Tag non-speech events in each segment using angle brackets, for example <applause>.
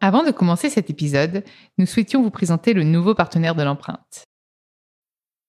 Avant de commencer cet épisode, nous souhaitions vous présenter le nouveau partenaire de l'empreinte.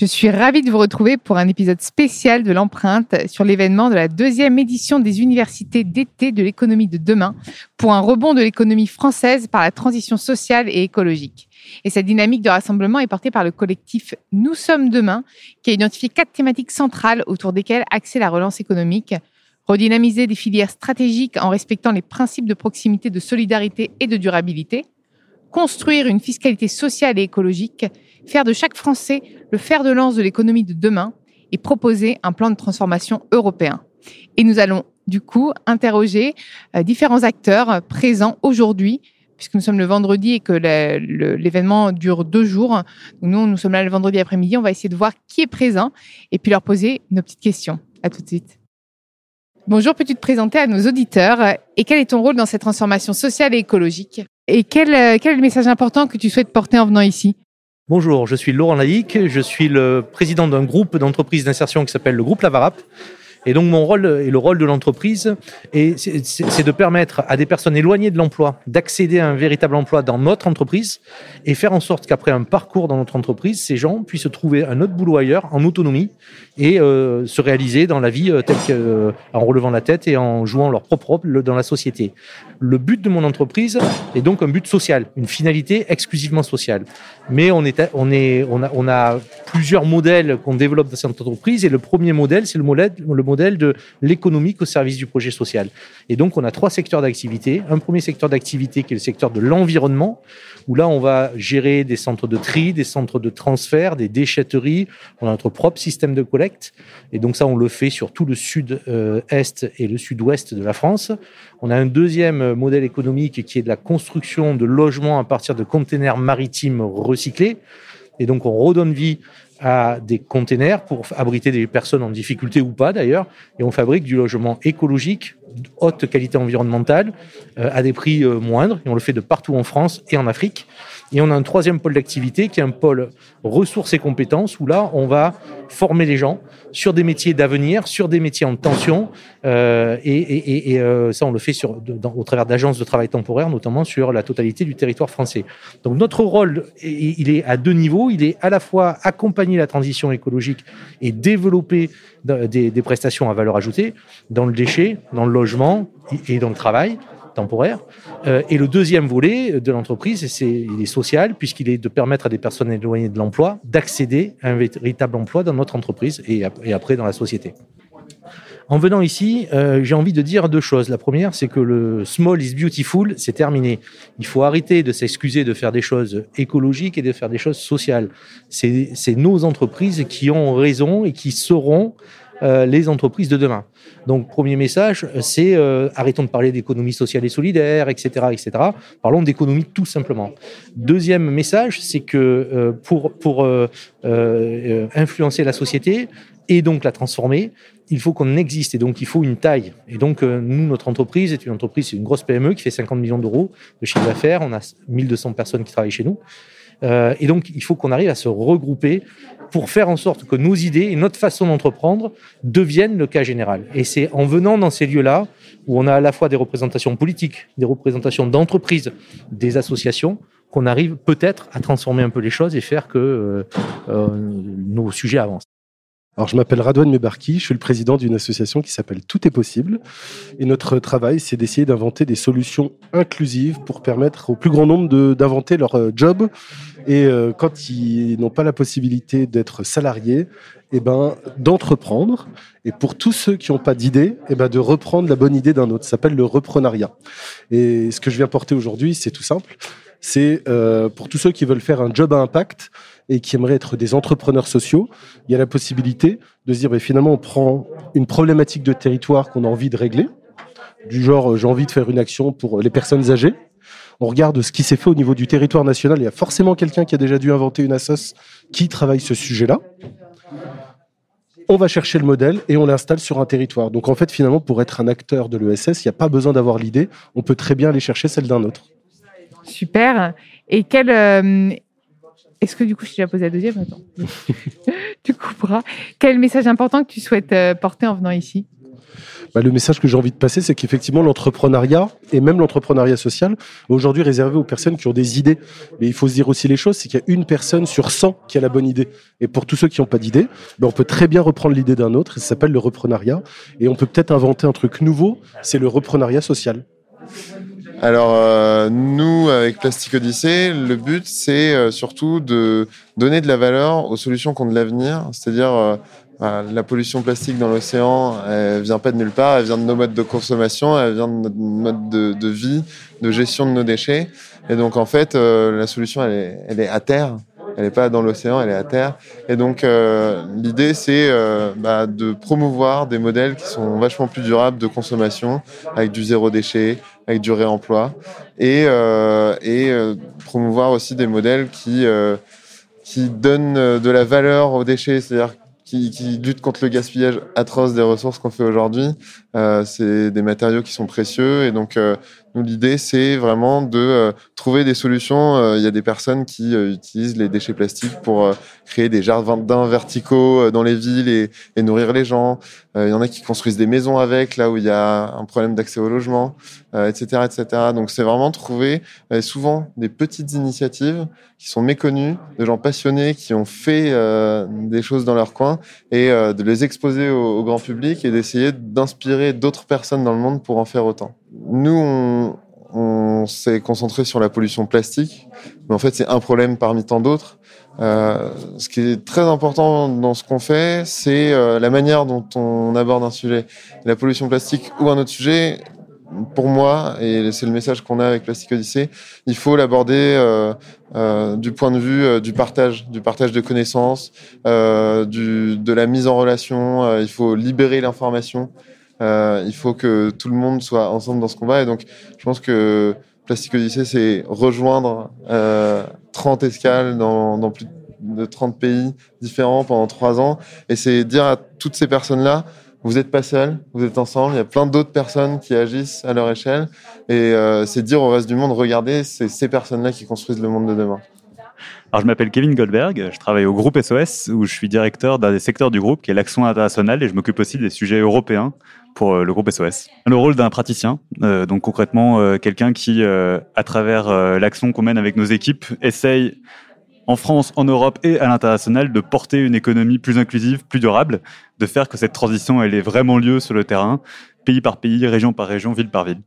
Je suis ravie de vous retrouver pour un épisode spécial de l'empreinte sur l'événement de la deuxième édition des universités d'été de l'économie de demain pour un rebond de l'économie française par la transition sociale et écologique. Et cette dynamique de rassemblement est portée par le collectif Nous sommes demain qui a identifié quatre thématiques centrales autour desquelles axer la relance économique, redynamiser des filières stratégiques en respectant les principes de proximité, de solidarité et de durabilité, construire une fiscalité sociale et écologique, faire de chaque Français le fer de lance de l'économie de demain et proposer un plan de transformation européen. Et nous allons du coup interroger euh, différents acteurs présents aujourd'hui puisque nous sommes le vendredi et que l'événement dure deux jours. Nous, nous sommes là le vendredi après-midi. On va essayer de voir qui est présent et puis leur poser nos petites questions. À tout de suite. Bonjour, peux-tu te présenter à nos auditeurs et quel est ton rôle dans cette transformation sociale et écologique? Et quel, euh, quel est le message important que tu souhaites porter en venant ici? Bonjour, je suis Laurent Laïc, je suis le président d'un groupe d'entreprises d'insertion qui s'appelle le groupe Lavarap. Et donc mon rôle et le rôle de l'entreprise, c'est de permettre à des personnes éloignées de l'emploi d'accéder à un véritable emploi dans notre entreprise et faire en sorte qu'après un parcours dans notre entreprise, ces gens puissent trouver un autre boulot ailleurs en autonomie et euh, se réaliser dans la vie euh, telle que, euh, en relevant la tête et en jouant leur propre rôle dans la société. Le but de mon entreprise est donc un but social, une finalité exclusivement sociale. Mais on a plusieurs modèles qu'on développe dans cette entreprise et le premier modèle, c'est le modèle, le modèle de l'économique au service du projet social. Et donc, on a trois secteurs d'activité. Un premier secteur d'activité qui est le secteur de l'environnement, où là, on va gérer des centres de tri, des centres de transfert, des déchetteries. On a notre propre système de collecte. Et donc, ça, on le fait sur tout le sud-est et le sud-ouest de la France. On a un deuxième modèle économique qui est de la construction de logements à partir de containers maritimes recyclés. Et donc, on redonne vie à des containers pour abriter des personnes en difficulté ou pas d'ailleurs. Et on fabrique du logement écologique, haute qualité environnementale, euh, à des prix euh, moindres. Et on le fait de partout en France et en Afrique. Et on a un troisième pôle d'activité qui est un pôle ressources et compétences où là, on va former les gens sur des métiers d'avenir, sur des métiers en tension. Euh, et, ça, on le fait au travers d'agences de travail temporaire, notamment sur la totalité du territoire français. Donc notre rôle, il est à deux niveaux. Il est à la fois accompagner la transition écologique et développer des, des prestations à valeur ajoutée dans le déchet, dans le logement et dans le travail temporaire. Euh, et le deuxième volet de l'entreprise, c'est il est social puisqu'il est de permettre à des personnes éloignées de l'emploi d'accéder à un véritable emploi dans notre entreprise et, et après dans la société. En venant ici, euh, j'ai envie de dire deux choses. La première, c'est que le small is beautiful, c'est terminé. Il faut arrêter de s'excuser de faire des choses écologiques et de faire des choses sociales. C'est nos entreprises qui ont raison et qui sauront euh, les entreprises de demain. Donc, premier message, c'est euh, arrêtons de parler d'économie sociale et solidaire, etc., etc. Parlons d'économie tout simplement. Deuxième message, c'est que euh, pour pour influencer la société et donc la transformer, il faut qu'on existe et donc il faut une taille. Et donc nous, notre entreprise est une entreprise, c'est une grosse PME qui fait 50 millions d'euros de chiffre d'affaires. On a 1200 personnes qui travaillent chez nous. Euh, et donc, il faut qu'on arrive à se regrouper pour faire en sorte que nos idées et notre façon d'entreprendre deviennent le cas général. Et c'est en venant dans ces lieux-là, où on a à la fois des représentations politiques, des représentations d'entreprises, des associations, qu'on arrive peut-être à transformer un peu les choses et faire que euh, euh, nos sujets avancent. Alors, je m'appelle Radouane Mebarki, je suis le président d'une association qui s'appelle Tout est possible. Et notre travail, c'est d'essayer d'inventer des solutions inclusives pour permettre au plus grand nombre d'inventer leur euh, job. Et euh, quand ils n'ont pas la possibilité d'être salariés, eh ben, d'entreprendre. Et pour tous ceux qui n'ont pas d'idée, eh ben, de reprendre la bonne idée d'un autre. Ça s'appelle le reprenariat. Et ce que je viens porter aujourd'hui, c'est tout simple. C'est euh, pour tous ceux qui veulent faire un job à impact, et qui aimeraient être des entrepreneurs sociaux, il y a la possibilité de se dire, ben, finalement, on prend une problématique de territoire qu'on a envie de régler, du genre, euh, j'ai envie de faire une action pour les personnes âgées. On regarde ce qui s'est fait au niveau du territoire national. Il y a forcément quelqu'un qui a déjà dû inventer une assoce qui travaille ce sujet-là. On va chercher le modèle et on l'installe sur un territoire. Donc en fait, finalement, pour être un acteur de l'ESS, il n'y a pas besoin d'avoir l'idée. On peut très bien aller chercher celle d'un autre. Super. Et quel, euh, est-ce que du coup, je t'ai déjà posé la deuxième? <laughs> Tu couperas. Quel message important que tu souhaites euh, porter en venant ici? Bah, le message que j'ai envie de passer, c'est qu'effectivement, l'entrepreneuriat, et même l'entrepreneuriat social, aujourd'hui réservé aux personnes qui ont des idées. Mais il faut se dire aussi les choses, c'est qu'il y a une personne sur 100 qui a la bonne idée. Et pour tous ceux qui n'ont pas d'idée, bah, on peut très bien reprendre l'idée d'un autre, ça s'appelle le reprenariat. Et on peut peut-être inventer un truc nouveau, c'est le reprenariat social. Alors euh, nous, avec Plastic Odyssey, le but c'est euh, surtout de donner de la valeur aux solutions qui ont de l'avenir, c'est-à-dire euh, bah, la pollution plastique dans l'océan, elle vient pas de nulle part, elle vient de nos modes de consommation, elle vient de notre mode de, vie, de gestion de nos déchets. Et donc en fait, la solution elle est, elle est à terre elle n'est pas dans l'océan, elle est à terre. Et donc euh, l'idée c'est euh, bah, de promouvoir des modèles qui sont vachement plus durables de consommation, avec du zéro déchet, avec du réemploi, et, euh, et promouvoir aussi des modèles qui qui donnent de la valeur aux déchets, c'est-à-dire qui, qui luttent contre le gaspillage atroce des ressources qu'on fait aujourd'hui. c'est des matériaux qui sont précieux et donc nous, l'idée, c'est vraiment de euh, trouver des solutions. Euh, il y a des personnes qui euh, utilisent les déchets plastiques pour créer des jardins verticaux dans les villes et, et nourrir les gens. Il y en a qui construisent des maisons avec, là où il y a un problème d'accès au logement, etc., etc. Donc, c'est vraiment trouver souvent des petites initiatives qui sont méconnues, de gens passionnés qui ont fait des choses dans leur coin et de les exposer au, au grand public et d'essayer d'inspirer d'autres personnes dans le monde pour en faire autant. Nous, on, s'est concentré sur la pollution plastique, mais en fait, c'est un problème parmi tant d'autres. Euh, ce qui est très important dans ce qu'on fait, c'est euh, la manière dont on aborde un sujet. La pollution plastique ou un autre sujet, pour moi, et c'est le message qu'on a avec Plastic Odyssey, il faut l'aborder euh, du point de vue du partage, du partage de connaissances, de la mise en relation. il faut libérer l'information. Euh, il faut que tout le monde soit ensemble dans ce combat. Et donc, je pense que Plastic Odyssey, c'est rejoindre euh, 30 escales dans, dans, plus de 30 pays différents pendant trois ans. Et c'est dire à toutes ces personnes-là, vous n'êtes pas seuls, vous êtes ensemble. Il y a plein d'autres personnes qui agissent à leur échelle. Et euh, c'est dire au reste du monde, regardez, c'est ces personnes-là qui construisent le monde de demain. Alors, je m'appelle Kevin Goldberg, je travaille au groupe SOS où je suis directeur d'un des secteurs du groupe qui est l'action internationale et je m'occupe aussi des sujets européens pour euh, le groupe SOS. Le rôle d'un praticien, euh, donc concrètement euh, quelqu'un qui, à travers l'action qu'on mène avec nos équipes, essaye en France, en Europe et à l'international de porter une économie plus inclusive, plus durable, de faire que cette transition elle ait vraiment lieu sur le terrain, pays par pays, région par région, ville par ville.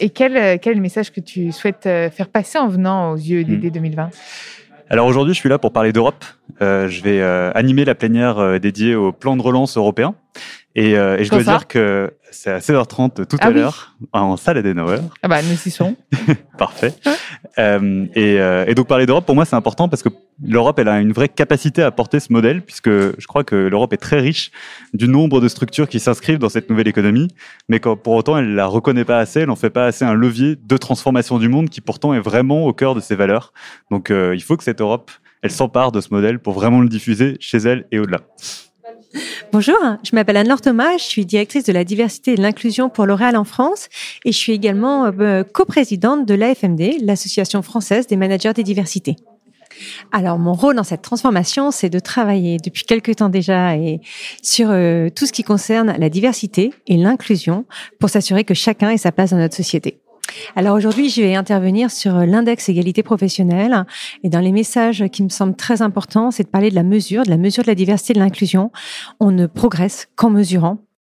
Et quel, quel message que tu souhaites faire passer en venant aux yeux d'ED 2020 alors aujourd'hui, je suis là pour parler d'Europe. Euh, je vais euh, animer la plénière euh, dédiée au plan de relance européen. Et, euh, et je dois ça dire que c'est à 16h30 tout Ah à oui. l'heure en salle Adenauer. Ah bah, nous y sommes. <laughs> Parfait. Euh, et, euh, et donc parler d'Europe, pour moi, c'est important parce que l'Europe, elle a une vraie capacité à porter ce modèle, puisque je crois que l'Europe est très riche du nombre de structures qui s'inscrivent dans cette nouvelle économie, mais quand, pour autant, elle la reconnaît pas assez, elle en fait pas assez un levier de transformation du monde qui pourtant est vraiment au cœur de ses valeurs. Donc euh, il faut que cette Europe, elle s'empare de ce modèle pour vraiment le diffuser chez elle et au-delà. Bonjour, je m'appelle Anne-Laure Thomas, je suis directrice de la diversité et de l'inclusion pour L'Oréal en France et je suis également euh, coprésidente de l'AFMD, l'Association française des managers des diversités. Alors mon rôle dans cette transformation, c'est de travailler depuis quelques temps déjà et sur euh, tout ce qui concerne la diversité et l'inclusion pour s'assurer que chacun ait sa place dans notre société. Alors aujourd'hui, je vais intervenir sur l'index égalité professionnelle et dans les messages qui me semblent très importants, c'est de parler de la mesure, de la mesure de la diversité et de l'inclusion. On ne progresse qu'en mesurant.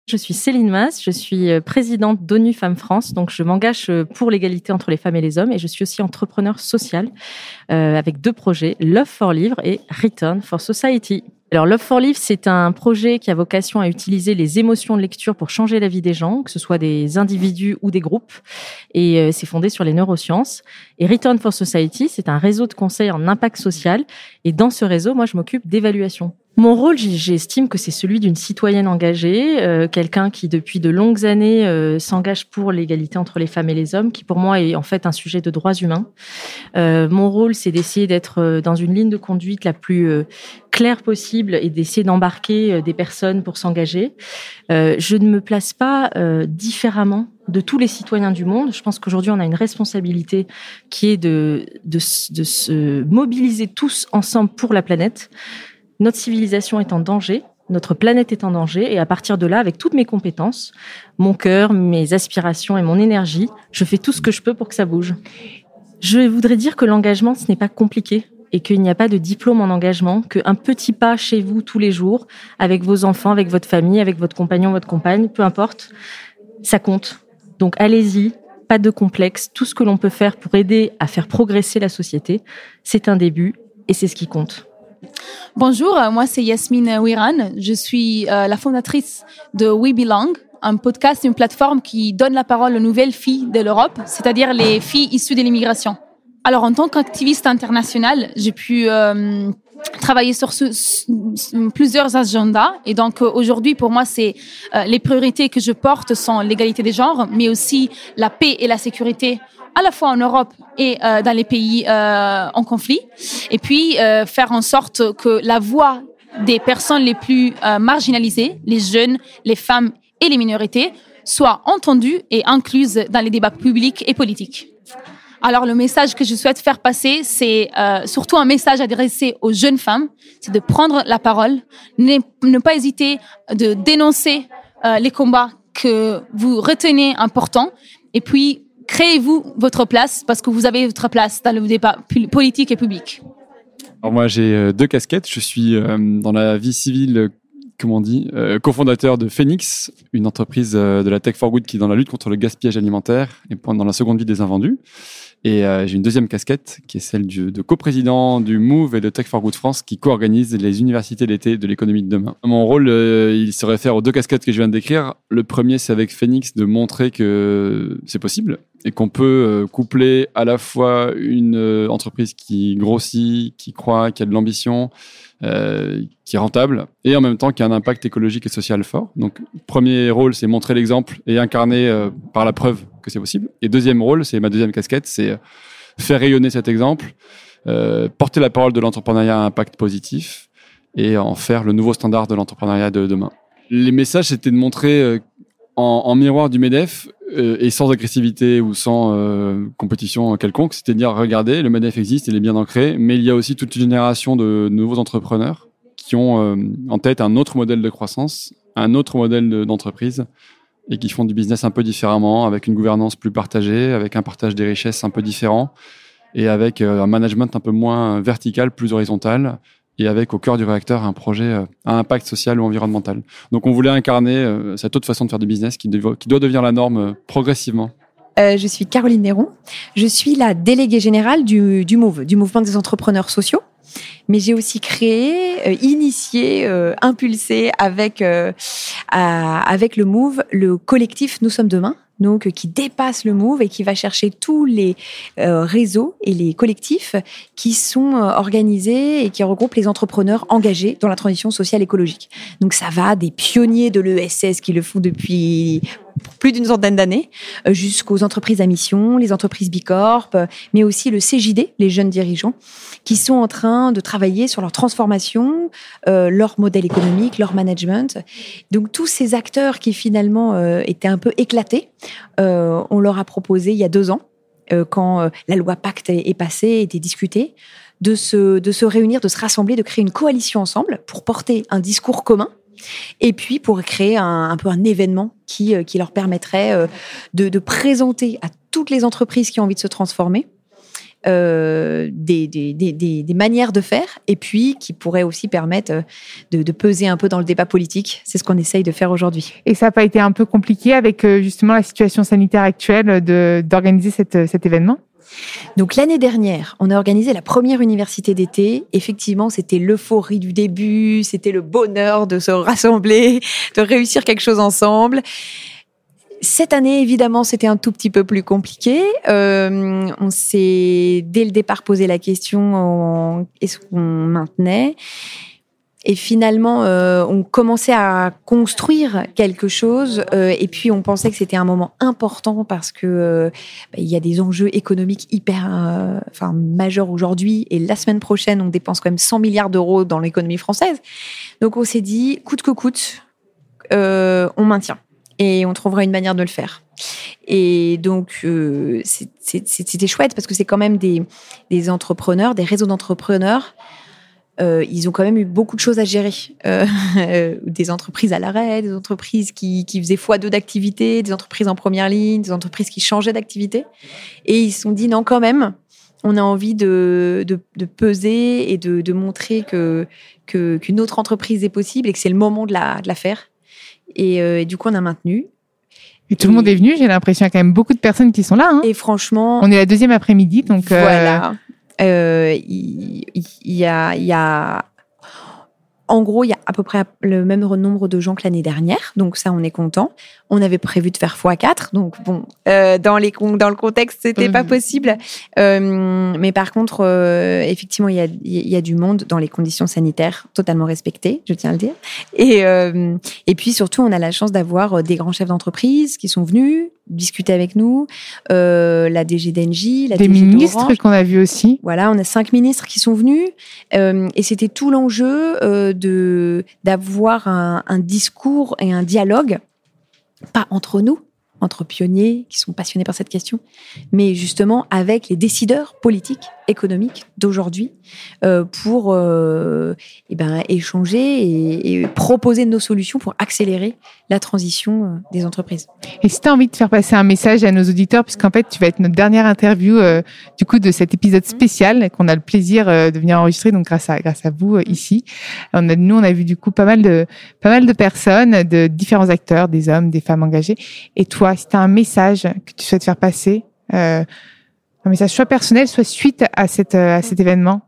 Je suis Céline Mass, je suis euh, présidente d'ONU Femmes France, donc je m'engage euh, pour l'égalité entre les femmes et les hommes et je suis aussi entrepreneur social euh, avec deux projets, Love for Livre et Return for Society. Alors Love for Live, c'est un projet qui a vocation à utiliser les émotions de lecture pour changer la vie des gens, que ce soit des individus ou des groupes, et euh, c'est fondé sur les neurosciences. Et Return for Society, c'est un réseau de conseils en impact social, et dans ce réseau, moi, je m'occupe d'évaluation. Mon rôle, j'estime que c'est celui d'une citoyenne engagée, euh, quelqu'un qui depuis de longues années euh, s'engage pour l'égalité entre les femmes et les hommes, qui pour moi est en fait un sujet de droits humains. Euh, mon rôle, c'est d'essayer d'être euh, dans une ligne de conduite la plus euh, claire possible et d'essayer d'embarquer euh, des personnes pour s'engager. Je ne me place pas différemment de tous les citoyens du monde. Je pense qu'aujourd'hui, on a une responsabilité qui est de, de, de se mobiliser tous ensemble pour la planète. Notre civilisation est en danger. Notre planète est en danger et à partir de là, avec toutes mes compétences, mon cœur, mes aspirations et mon énergie, je fais tout ce que je peux pour que ça bouge. Je voudrais dire que l'engagement, ce n'est pas compliqué et qu'il n'y a pas de diplôme en engagement, qu'un petit pas chez vous tous les jours, avec vos enfants, avec votre famille, avec votre compagnon, votre compagne, peu importe, ça compte. Donc allez-y, pas de complexe. Tout ce que l'on peut faire pour aider à faire progresser la société, c'est un début et c'est ce qui compte. Bonjour, moi c'est Yasmine Wiran. Je suis euh, la fondatrice de We Belong, un podcast, une plateforme qui donne la parole aux nouvelles filles de l'Europe, c'est-à-dire les filles issues de l'immigration. Alors en tant qu'activiste internationale, j'ai pu euh, travailler sur plusieurs agendas et donc euh, aujourd'hui pour moi c'est les priorités que je porte sont l'égalité des genres, mais aussi la paix et la sécurité à la fois en Europe et euh, dans les pays euh, en conflit, et puis euh, faire en sorte que la voix des personnes les plus euh, marginalisées, les jeunes, les femmes et les minorités, soit entendue et incluse dans les débats publics et politiques. Alors le message que je souhaite faire passer, c'est euh, surtout un message adressé aux jeunes femmes, c'est de prendre la parole, ne, ne pas hésiter de dénoncer euh, les combats que vous retenez importants, et puis créez-vous votre place parce que vous avez votre place dans le débat politique et public? Alors moi j'ai euh, deux casquettes. Je suis euh, dans la vie civile, comment on dit, euh, cofondateur de Phoenix, une entreprise de la Tech for Good qui est dans la lutte contre le gaspillage alimentaire et pendant la seconde vie des invendus. Et euh, j'ai une deuxième casquette qui est celle du, de coprésident du Move et de Tech for Good France qui co-organise les universités d'été de l'économie de demain. Mon rôle, euh, il se réfère aux deux casquettes que je viens de décrire. Le premier, c'est avec Phoenix de montrer que c'est possible et qu'on peut euh, coupler à la fois une entreprise qui grossit, qui croit, qui a de l'ambition, qui est rentable et en même temps qui a un impact écologique et social fort. Donc, premier rôle, c'est montrer l'exemple et incarner par la preuve c'est possible. Et deuxième rôle, c'est ma deuxième casquette, c'est euh, faire rayonner cet exemple, euh, porter la parole de l'entrepreneuriat à impact positif et en faire le nouveau standard de l'entrepreneuriat de demain. Les messages, c'était de montrer euh, en, miroir du MEDEF et sans agressivité ou sans compétition quelconque, c'était de dire regardez, le MEDEF existe, il est bien ancré, mais il y a aussi toute une génération de nouveaux entrepreneurs qui ont en tête un autre modèle de croissance, un autre modèle de- d'entreprise et qui font du business un peu différemment, avec une gouvernance plus partagée, avec un partage des richesses un peu différent et avec euh, un management un peu moins vertical, plus horizontal et avec au cœur du réacteur un projet euh, à impact social ou environnemental. Donc on voulait incarner euh, cette autre façon de faire du business qui, doit devenir la norme euh, progressivement. Euh, je suis Caroline Néron. Je suis la déléguée générale du, du MOVE, du Mouvement des entrepreneurs sociaux. Mais j'ai aussi créé, euh, initié, euh, impulsé avec euh, avec le Move le collectif Nous sommes demain. Donc, euh, qui dépasse le Move et qui va chercher tous les euh, réseaux et les collectifs qui sont euh, organisés et qui regroupent les entrepreneurs engagés dans la transition sociale écologique. Donc, ça va des pionniers de l'ESS qui le font depuis plus d'une centaine d'années, euh, jusqu'aux entreprises à mission, les entreprises Bicorp, mais aussi le CJD, les jeunes dirigeants, qui sont en train de travailler sur leur transformation, euh, leur modèle économique, leur management. Donc tous ces acteurs qui finalement étaient un peu éclatés, on leur a proposé il y a deux ans, euh, quand euh, la loi Pacte est, passée, était discutée, de se, de se réunir, de se rassembler, de créer une coalition ensemble pour porter un discours commun et puis pour créer un, peu un événement qui, euh, qui leur permettrait euh, de présenter à toutes les entreprises qui ont envie de se transformer euh, des, des, des, des, manières de faire et puis qui pourrait aussi permettre euh, de, de peser un peu dans le débat politique. C'est ce qu'on essaye de faire aujourd'hui. Et ça n'a pas été un peu compliqué avec euh, justement la situation sanitaire actuelle de- d'organiser cet événement? Donc l'année dernière, on a organisé la première université d'été. Effectivement, c'était l'euphorie du début, c'était le bonheur de se rassembler, de réussir quelque chose ensemble. Cette année, évidemment, c'était un tout petit peu plus compliqué. Euh, on s'est dès le départ posé la question est-ce qu'on maintenait? Et finalement, euh, on commençait à construire quelque chose. euh, et puis, on pensait que c'était un moment important parce que bah, il y a des enjeux économiques hyper, enfin, majeurs aujourd'hui. Et la semaine prochaine, on dépense quand même 100 milliards d'euros dans l'économie française. Donc, on s'est dit, coûte que coûte, on maintient et on trouvera une manière de le faire. Et donc, euh, c'était chouette parce que c'est quand même des, des entrepreneurs, des réseaux d'entrepreneurs. Euh, ils ont quand même eu beaucoup de choses à gérer. Euh, <laughs> des entreprises à l'arrêt, des entreprises qui, qui faisaient x2 d'activité, des entreprises en première ligne, des entreprises qui changeaient d'activité. Et ils se sont dit, non, quand même, on a envie de, de, de peser et de, de montrer que que- qu'une autre entreprise est possible et que c'est le moment de la, de la faire. Et, euh, et du coup, on a maintenu. Et tout le monde est venu, j'ai l'impression qu'il y a quand même beaucoup de personnes qui sont là. hein. Et franchement, On est la deuxième après-midi, donc euh, Voilà. Euh, Il il- il y, a, il y a. En gros, il y a à peu près le même nombre de gens que l'année dernière, donc ça, on est content. On avait prévu de faire x4, donc bon, euh, dans, les, dans le contexte, c'était pas possible. Euh, mais par contre, euh, effectivement, il y a, y a du monde dans les conditions sanitaires totalement respectées, je tiens à le dire. Et, euh, et puis surtout, on a la chance d'avoir des grands chefs d'entreprise qui sont venus discuter avec nous, euh, la DG d'Engie, la des DG ministres qu'on a vus aussi. Voilà, on a cinq ministres qui sont venus euh, et c'était tout l'enjeu euh, de d'avoir un, un discours et un dialogue, pas entre nous, entre pionniers qui sont passionnés par cette question, mais justement avec les décideurs politiques, économiques d'aujourd'hui euh, pour euh, eh ben, échanger et, et proposer nos solutions pour accélérer la transition euh, des entreprises. Et si tu as envie de faire passer un message à nos auditeurs, puisqu'en fait, tu vas être notre dernière interview euh, du coup de cet épisode spécial qu'on a le plaisir de venir enregistrer, donc grâce à grâce à vous euh, ici. On a, nous, on a vu du coup pas mal de pas mal de personnes, de différents acteurs, des hommes, des femmes engagés. Et toi, si tu as un message que tu souhaites faire passer, euh, un message soit personnel, soit suite à euh, à cet événement.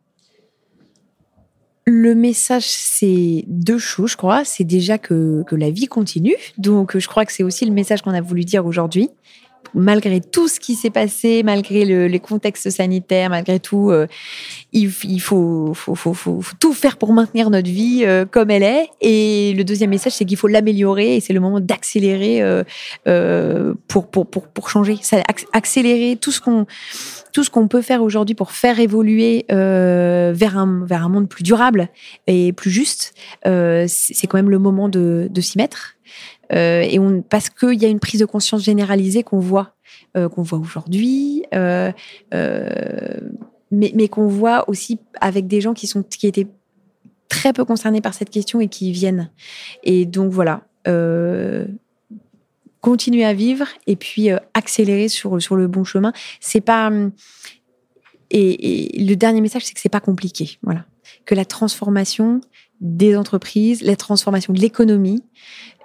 Le message, c'est deux choses, je crois. C'est déjà que la vie continue. Donc, je crois que c'est aussi le message qu'on a voulu dire aujourd'hui. Malgré tout ce qui s'est passé, malgré le, les contextes sanitaires, malgré tout, euh, il, faut, tout faire pour maintenir notre vie euh, comme elle est. Et le deuxième message, c'est qu'il faut l'améliorer et c'est le moment d'accélérer euh, pour, changer. Accélérer tout ce qu'on peut faire aujourd'hui pour faire évoluer vers, un, monde plus durable et plus juste, c'est quand même le moment de s'y mettre. Euh, et parce qu'il y a une prise de conscience généralisée qu'on voit, euh, qu'on voit aujourd'hui, euh, mais, qu'on voit aussi avec des gens qui sont qui étaient très peu concernés par cette question et qui viennent. Et donc voilà. Continuer à vivre et puis accélérer sur, sur le bon chemin. C'est pas. Et, et le dernier message, c'est que c'est pas compliqué. Voilà. Que la transformation des entreprises, la transformation de l'économie,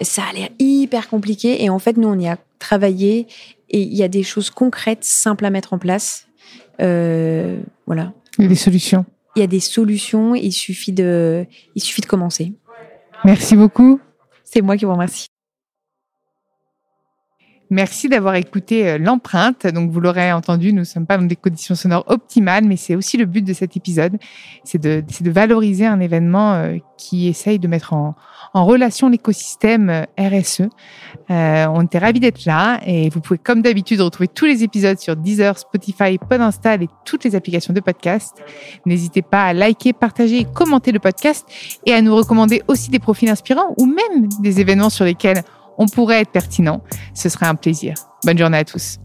ça a l'air hyper compliqué. Et en fait, nous, on y a travaillé et il y a des choses concrètes, simples à mettre en place. Euh, voilà. Des solutions. il y a des solutions. Il suffit de, il suffit de commencer. Merci beaucoup. C'est moi qui vous remercie. Merci d'avoir écouté euh, l'empreinte. Donc, vous l'aurez entendu, nous ne sommes pas dans des conditions sonores optimales, mais c'est aussi le but de cet épisode. C'est de, valoriser un événement euh, qui essaye de mettre en, relation l'écosystème euh, RSE. On était ravis d'être là et vous pouvez, comme d'habitude, retrouver tous les épisodes sur Deezer, Spotify, Podinstall et toutes les applications de podcast. N'hésitez pas à liker, partager et commenter le podcast et à nous recommander aussi des profils inspirants ou même des événements sur lesquels on pourrait être pertinent. Ce serait un plaisir. Bonne journée à tous.